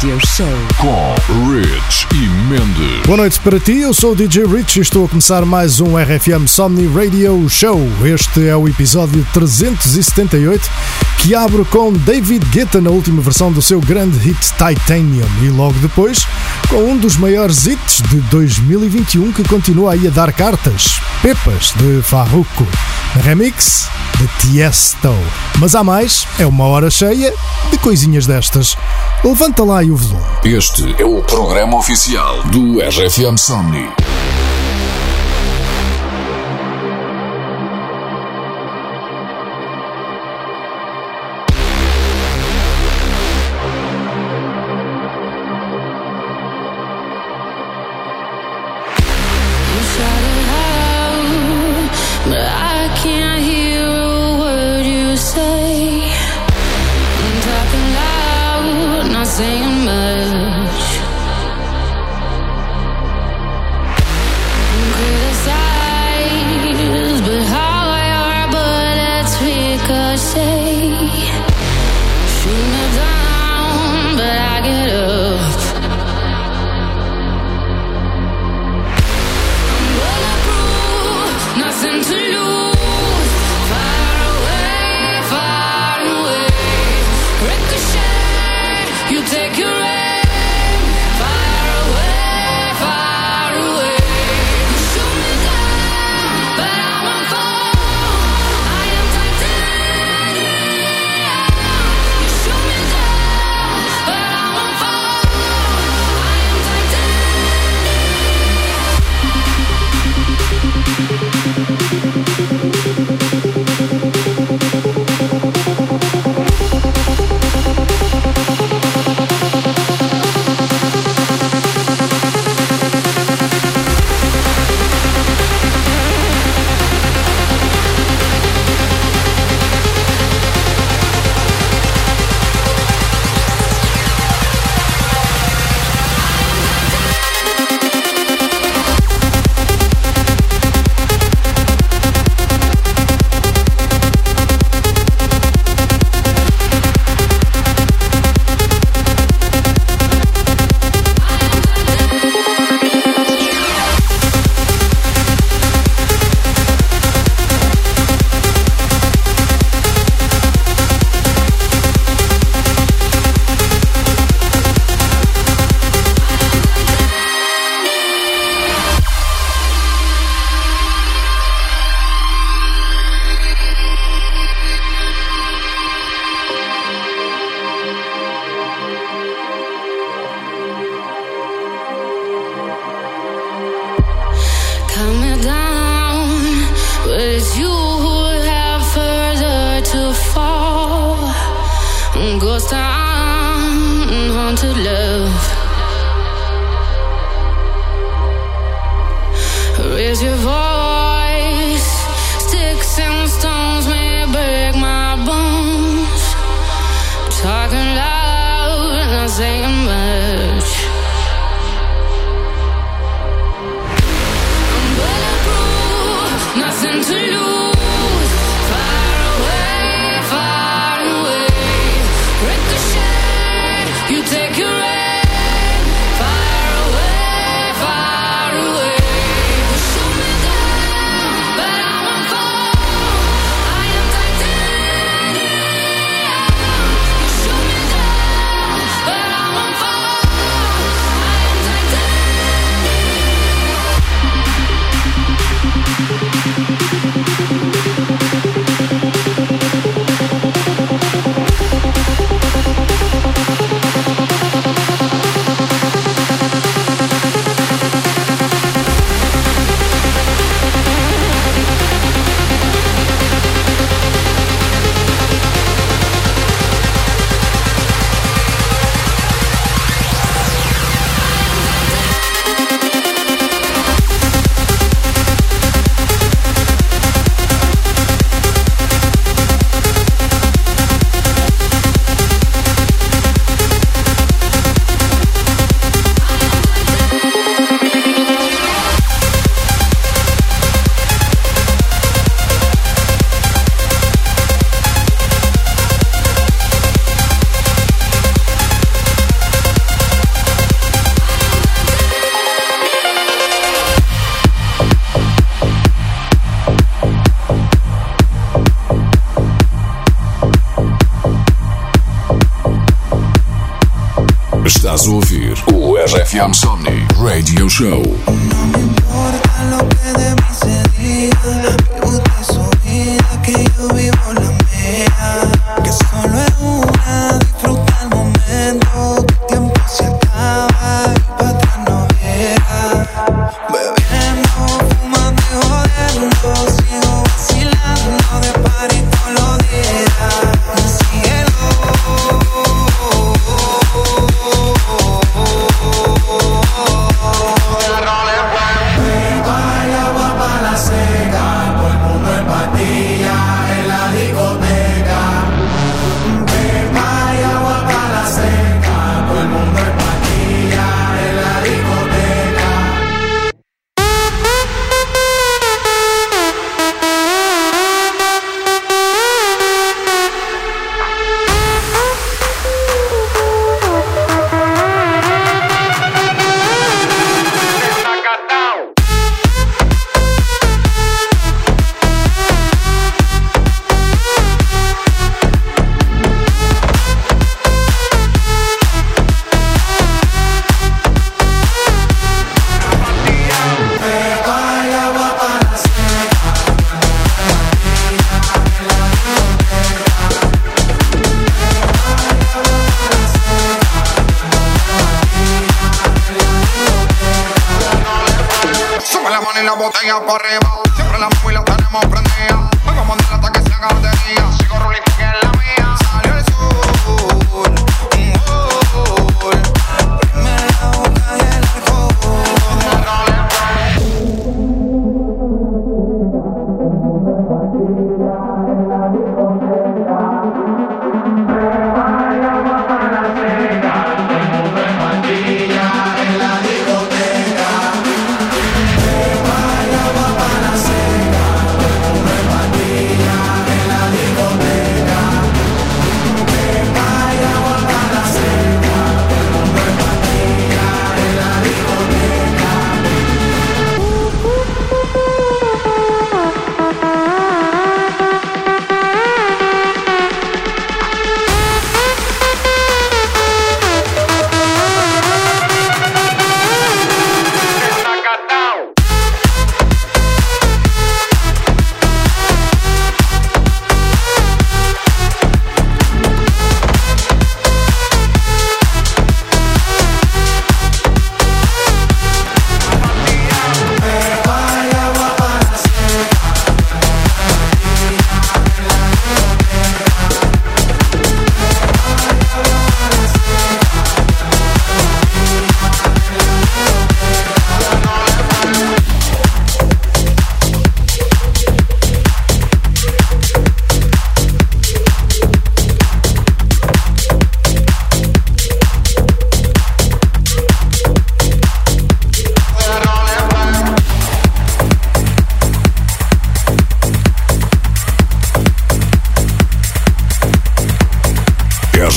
Radio Show com Rich e Mendes. Boa noite para ti, eu sou o DJ Rich e estou a começar mais um RFM Somni Radio Show. Este é o episódio 378 que abre com David Guetta na última versão do seu grande hit Titanium e logo depois com um dos maiores hits de 2021 que continua aí a dar cartas, Pepas de Farruko, remix de Tiesto. Mas há mais, é uma hora cheia de coisinhas destas. Levanta lá e o volume. Este é o programa oficial do RFM Somni. Gamsoni Radio Show. y la botella para arriba. Siempre la móvil la tenemos prendida. Vamos a mandar hasta que se haga de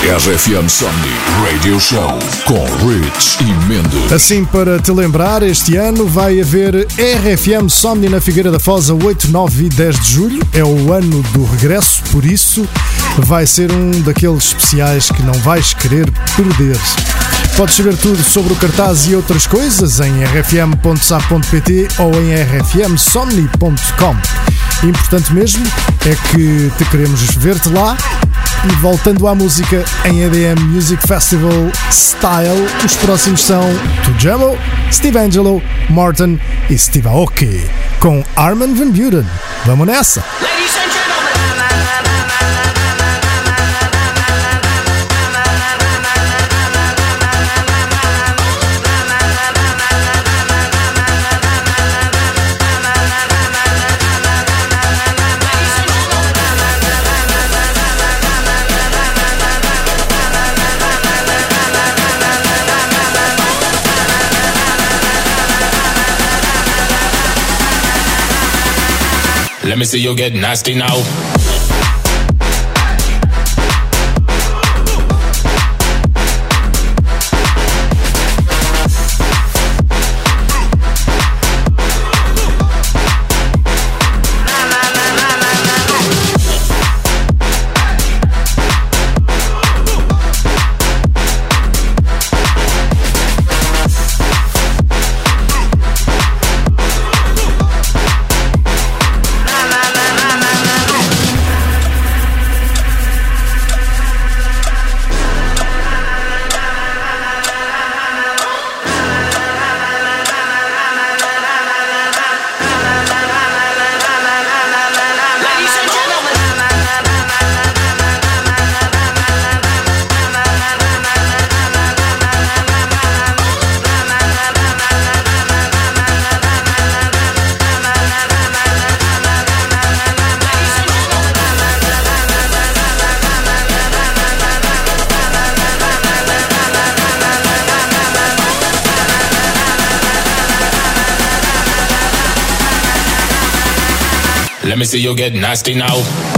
RFM Somni Radio Show com Rich e Mendes. Assim, para te lembrar, este ano vai haver RFM Somni na Figueira da Foz a 8, 9 e 10 de julho. É o ano do regresso, por isso vai ser um daqueles especiais que não vais querer perder. Podes saber tudo sobre o cartaz e outras coisas em rfm.sap.pt ou em rfmsomni.com. Importante mesmo é que te queremos ver-te lá e voltando à música em EDM Music Festival Style, os próximos são Tujamo, Steve Angelo, Martin e Steve Aoki com Armin Van Buren. Vamos nessa! Me see you get nasty now. Let me see you get nasty now.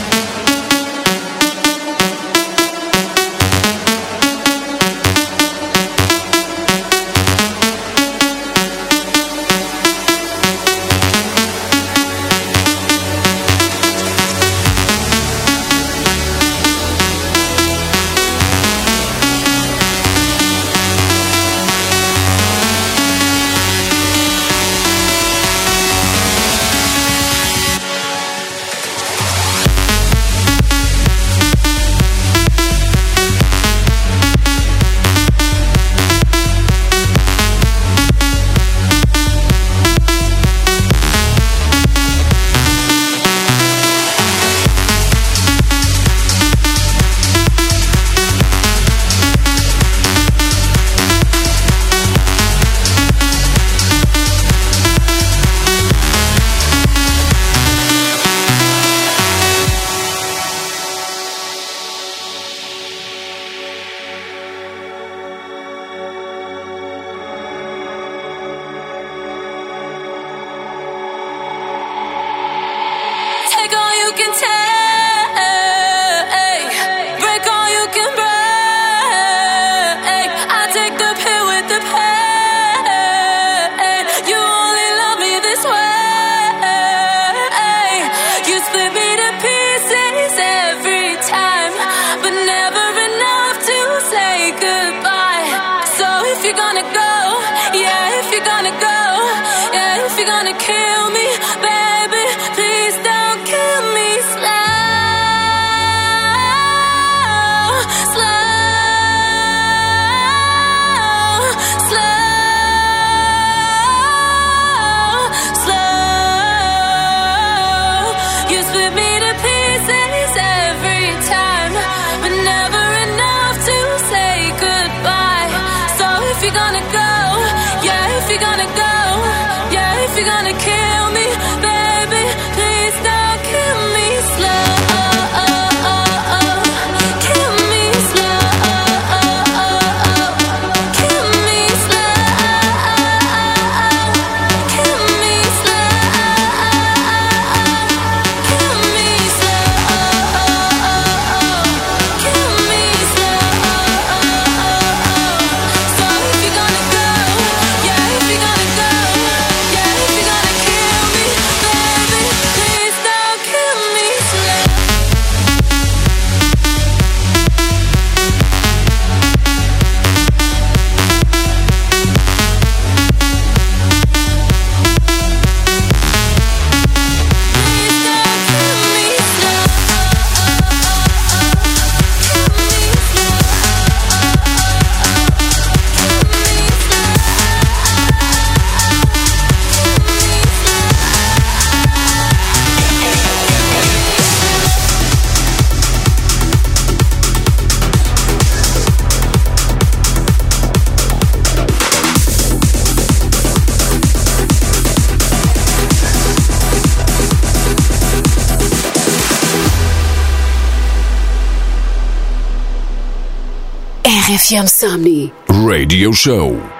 Christian Samni. Radio Show.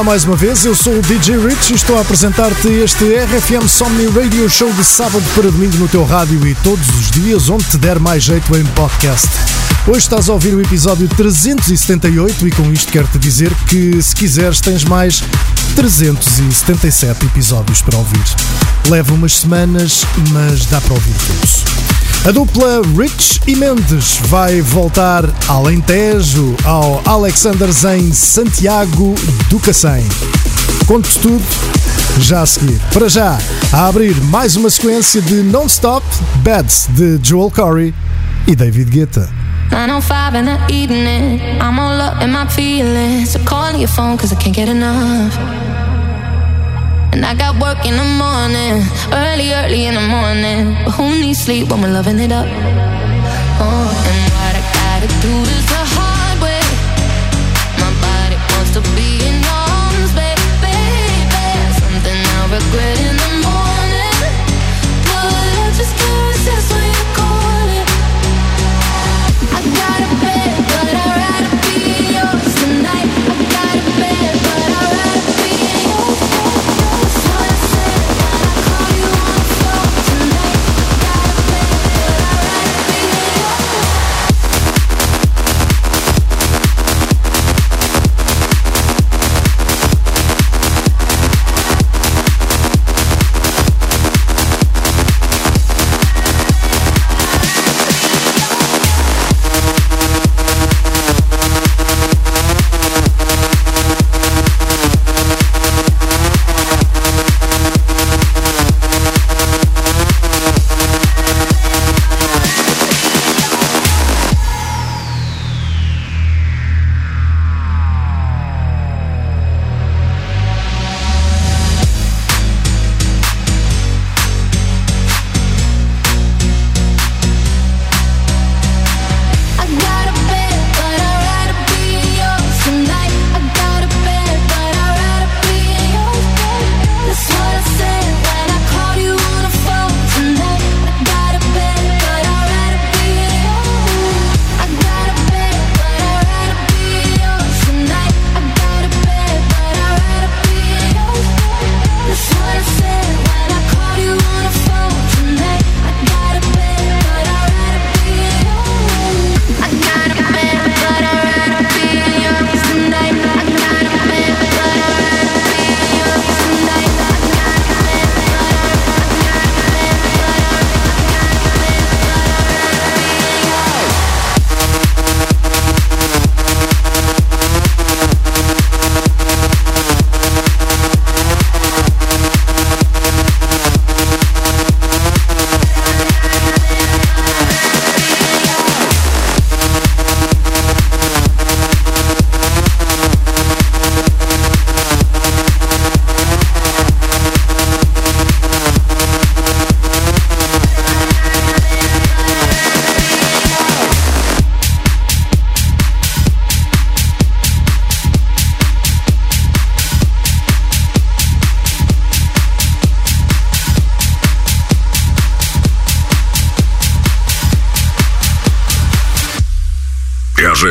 Olá mais uma vez, eu sou o DJ Rich e estou a apresentar-te este RFM Somni Radio Show de sábado para domingo no teu rádio e todos os dias onde te der mais jeito em podcast. Hoje estás a ouvir o episódio 378 e com isto quero-te dizer que se quiseres tens mais 377 episódios para ouvir. Leva umas semanas, mas dá para ouvir todos. A dupla Rich e Mendes vai voltar ao Alentejo, ao Alexanders em Santiago do Cacém. Conto tudo já a seguir. Para já, a abrir mais uma sequência de Non-Stop Beds de Joel Corey e David Guetta. 905 in the evening, I'm all up in my feelings. So your phone cause I can't get enough. And I got work in the morning, early, early in the morning. But who needs sleep when we're loving it up? Oh, and what I gotta do is the hard way. My body wants to be in arms, baby. Something I'll regret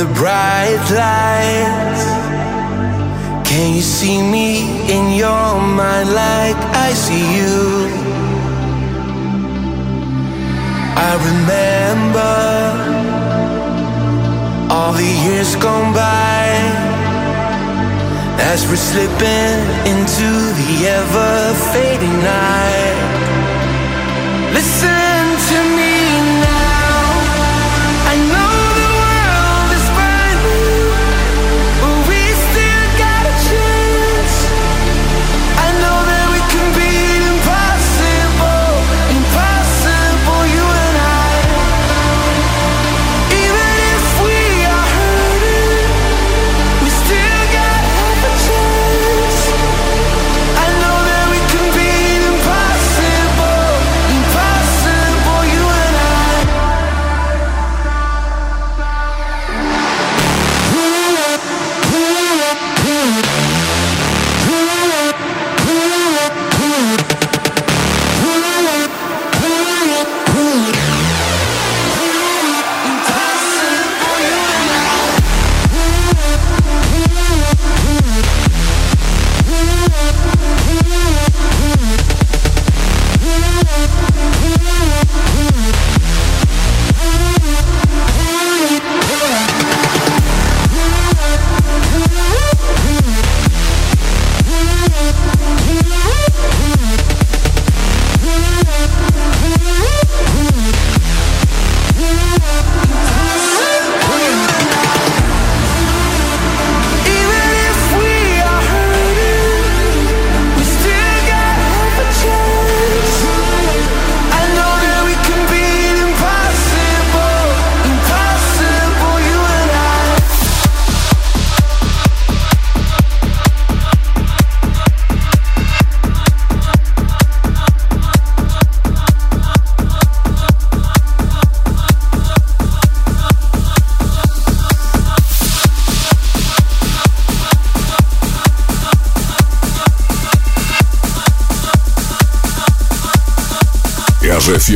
the bright lights. Can you see me in your mind like I see you? I remember all the years gone by as we're slipping into the ever fading night. Listen.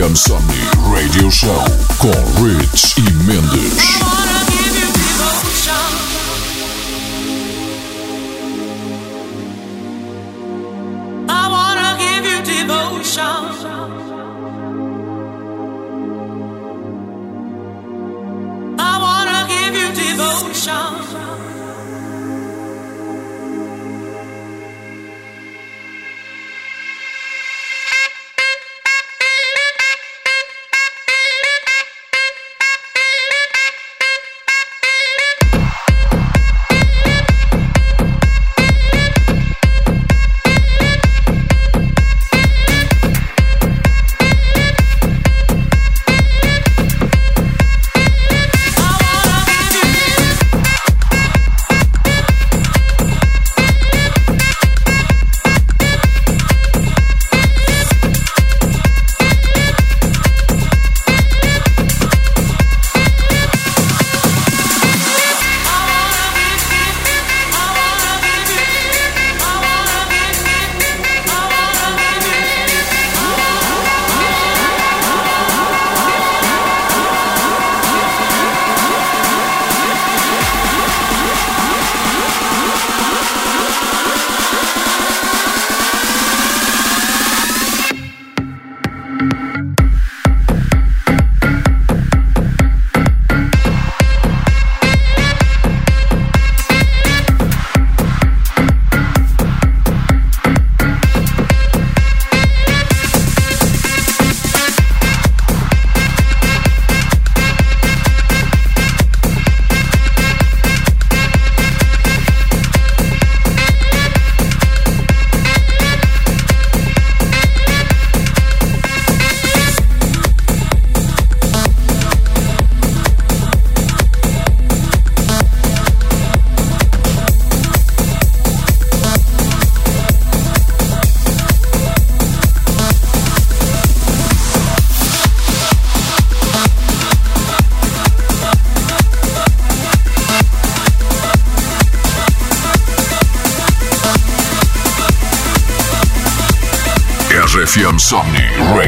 I'm sorry.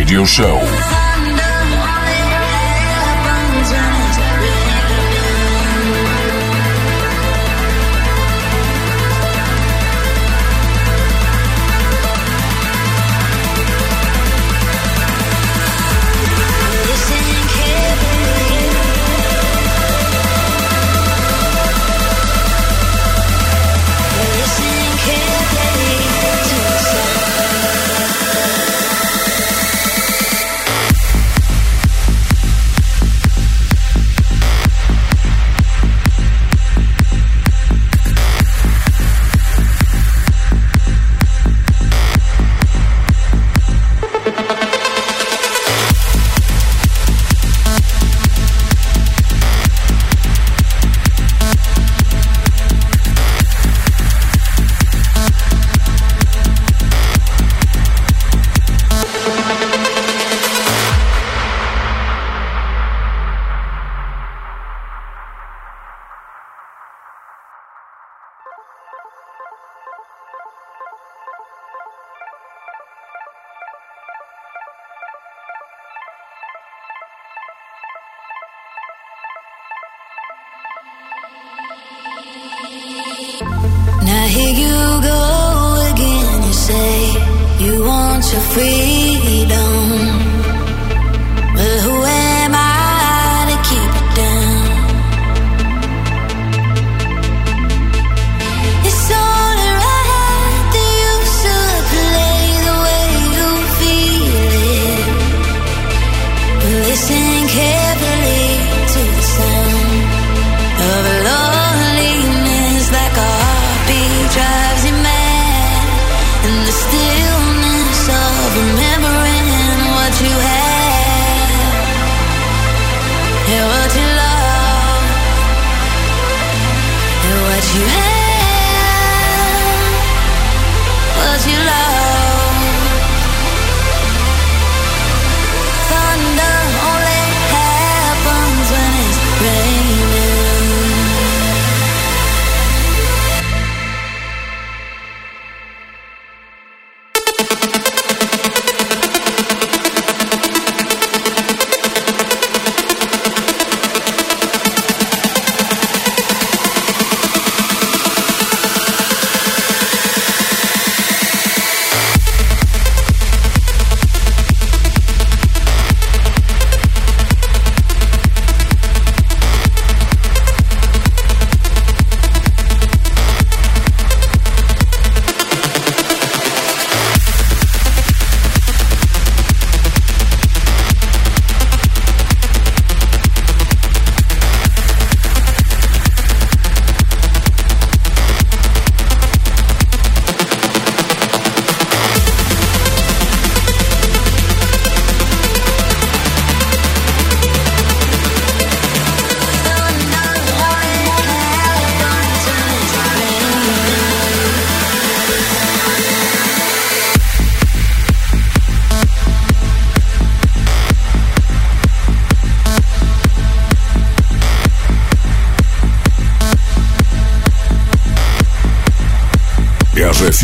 Radio Show.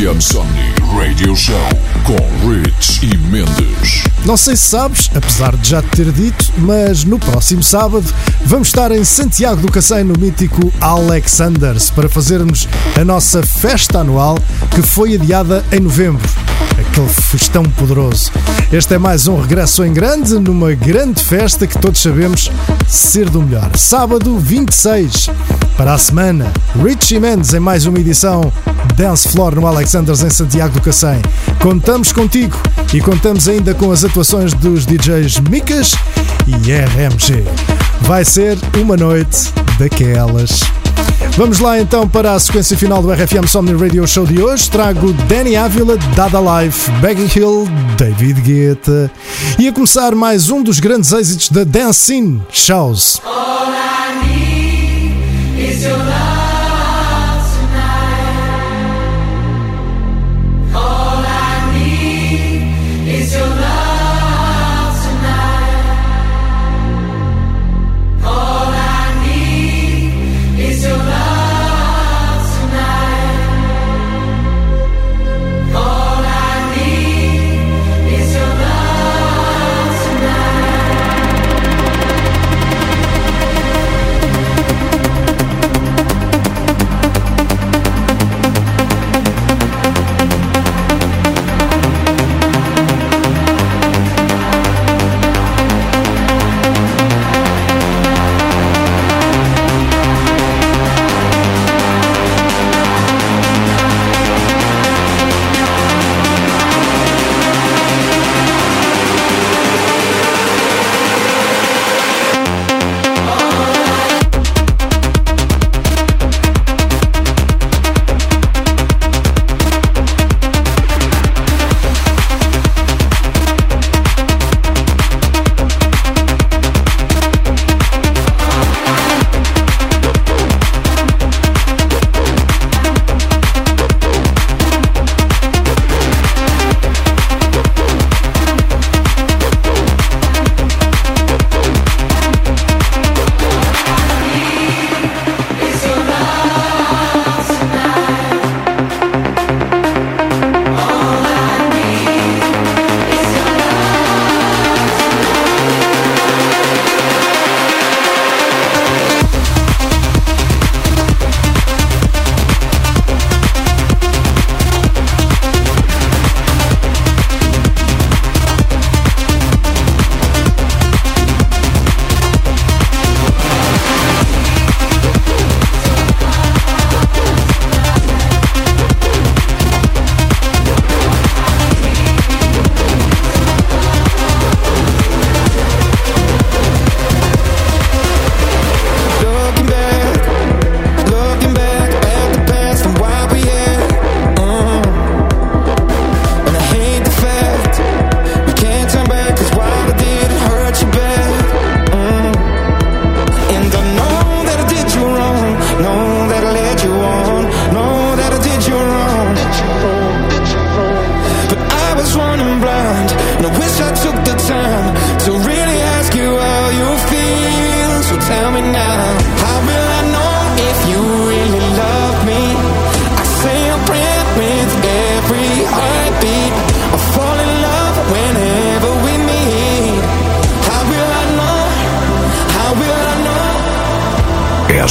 RFM Somni Radio Show com Rich e Mendes. Não sei se sabes, apesar de já te ter dito, mas no próximo sábado vamos estar em Santiago do Cacém no mítico Alexanders para fazermos a nossa festa anual que foi adiada em novembro. Aquele festão poderoso. Este é mais um regresso em grande, numa grande festa que todos sabemos ser do melhor. Sábado 26, para a semana, Richie Mendes em mais uma edição Dance Floor no Alexanders em Santiago do Cacém. Contamos contigo e contamos ainda com as atuações dos DJs Micas e RMG. Vai ser uma noite daquelas. Vamos lá então para a sequência final do RFM Somni Radio Show de hoje. Trago Danny Ávila, Dada Life, Begging Hill, David Guetta e a começar mais um dos grandes êxitos da Dance Scene Shows.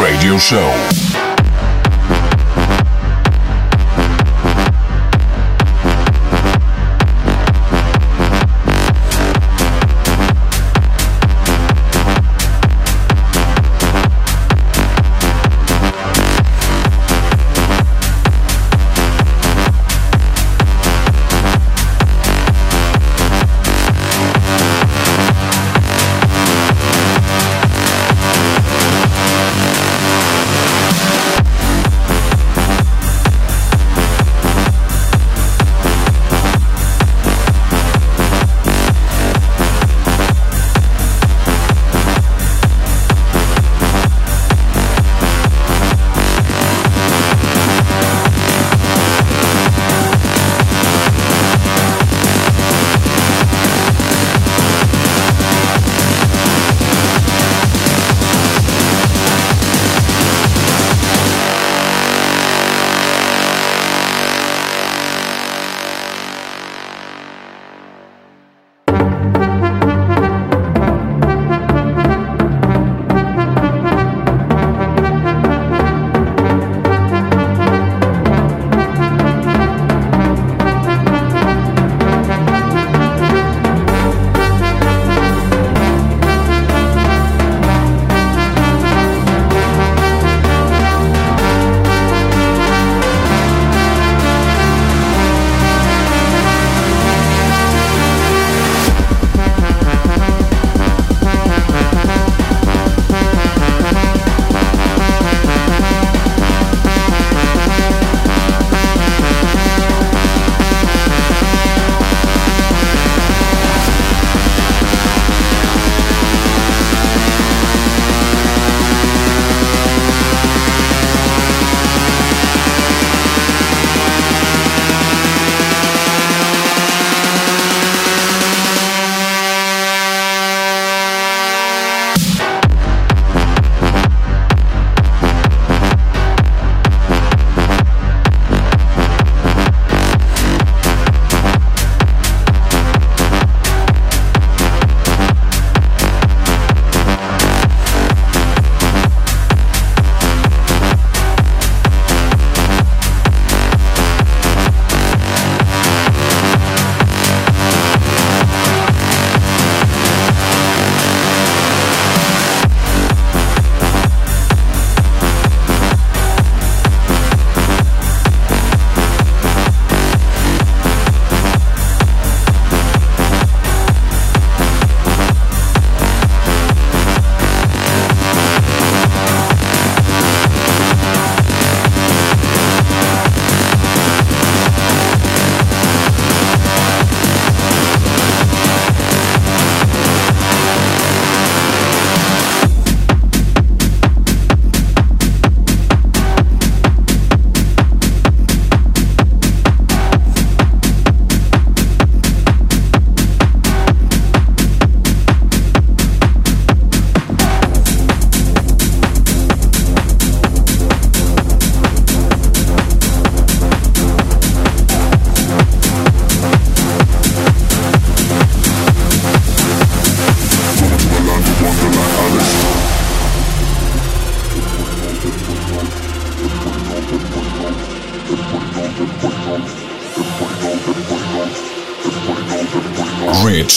Radio Show.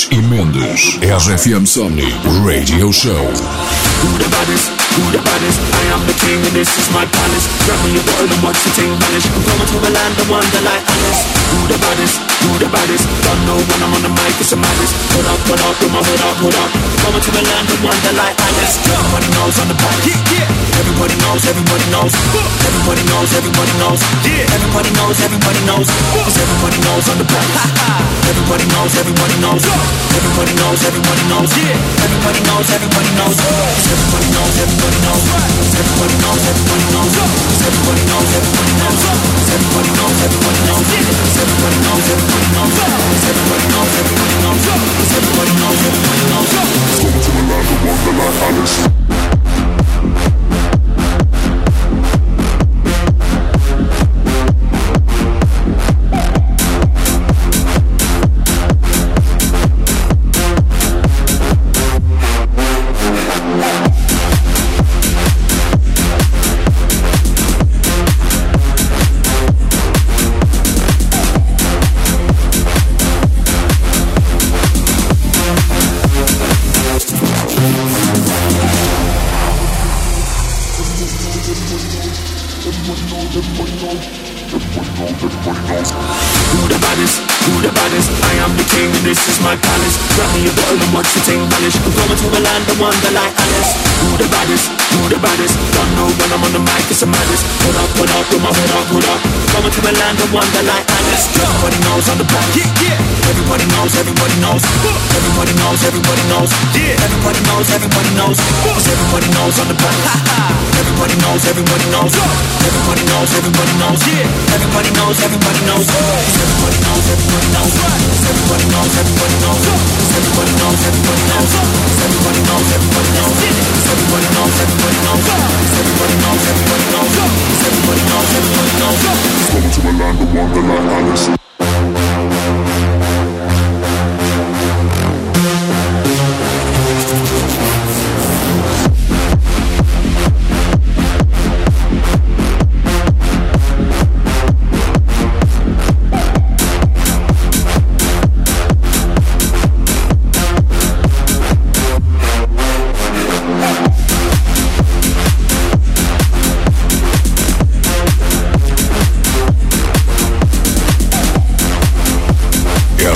Rich e Mendes. RFM Somni Radio Show. Who the baddest? Baddest? I am the king and this is my palace. Grab me a bottle and watch the thing vanish. I'm going to a land of wonder like Alice. Who the baddest? Who the baddest? Don't know when I'm on the mic, it's a madness. Put up, put up, put my hood up, hood up. Going to a land of wonder like Alice. Everybody knows on the back. Yeah, yeah. Everybody knows, everybody knows. Everybody knows, everybody knows. Yeah. Everybody knows, everybody knows. Cause everybody knows on the back. Everybody knows, everybody knows. Everybody knows, everybody knows. Yeah. Everybody knows, everybody knows. Cause everybody knows, everybody knows. Let's get into the life of Wonderland Alice. Yes. Who the baddest? Who the baddest? Don't know when I'm on the mic, it's a madness. Put up, put up, put my hood up, hood up. Going to a land of wonder like Alice. Everybody knows on the back. Yeah, yeah. Everybody knows, everybody knows. Everybody knows, everybody knows. Yeah. Everybody knows, everybody knows. Cause everybody knows on the back. Everybody knows, everybody knows. Everybody knows, everybody knows. Yeah. Everybody knows, everybody knows. Cause everybody knows, everybody knows. Cause everybody knows, everybody knows. Cause everybody knows, everybody knows. Cause everybody knows, everybody knows everybody knows everybody knows. To knows, Wonderland Alice.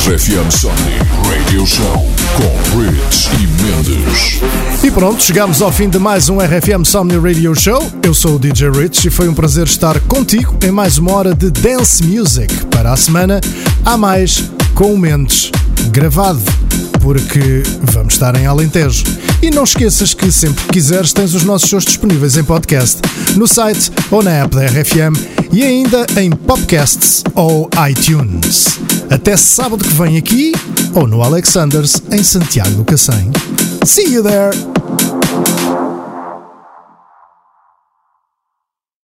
RFM Somni Radio Show com Rich e Mendes. E pronto, chegamos ao fim de mais um RFM Somni Radio Show. Eu sou o DJ Rich e foi um prazer estar contigo em mais uma hora de Dance Music. Para a semana, há mais com o Mendes gravado, porque vamos estar em Alentejo. E não esqueças que sempre que quiseres tens os nossos shows disponíveis em podcast, no site ou na app da RFM e ainda em podcasts ou iTunes. Até sábado que vem aqui ou no Alexanders em Santiago do Cacém. See you there!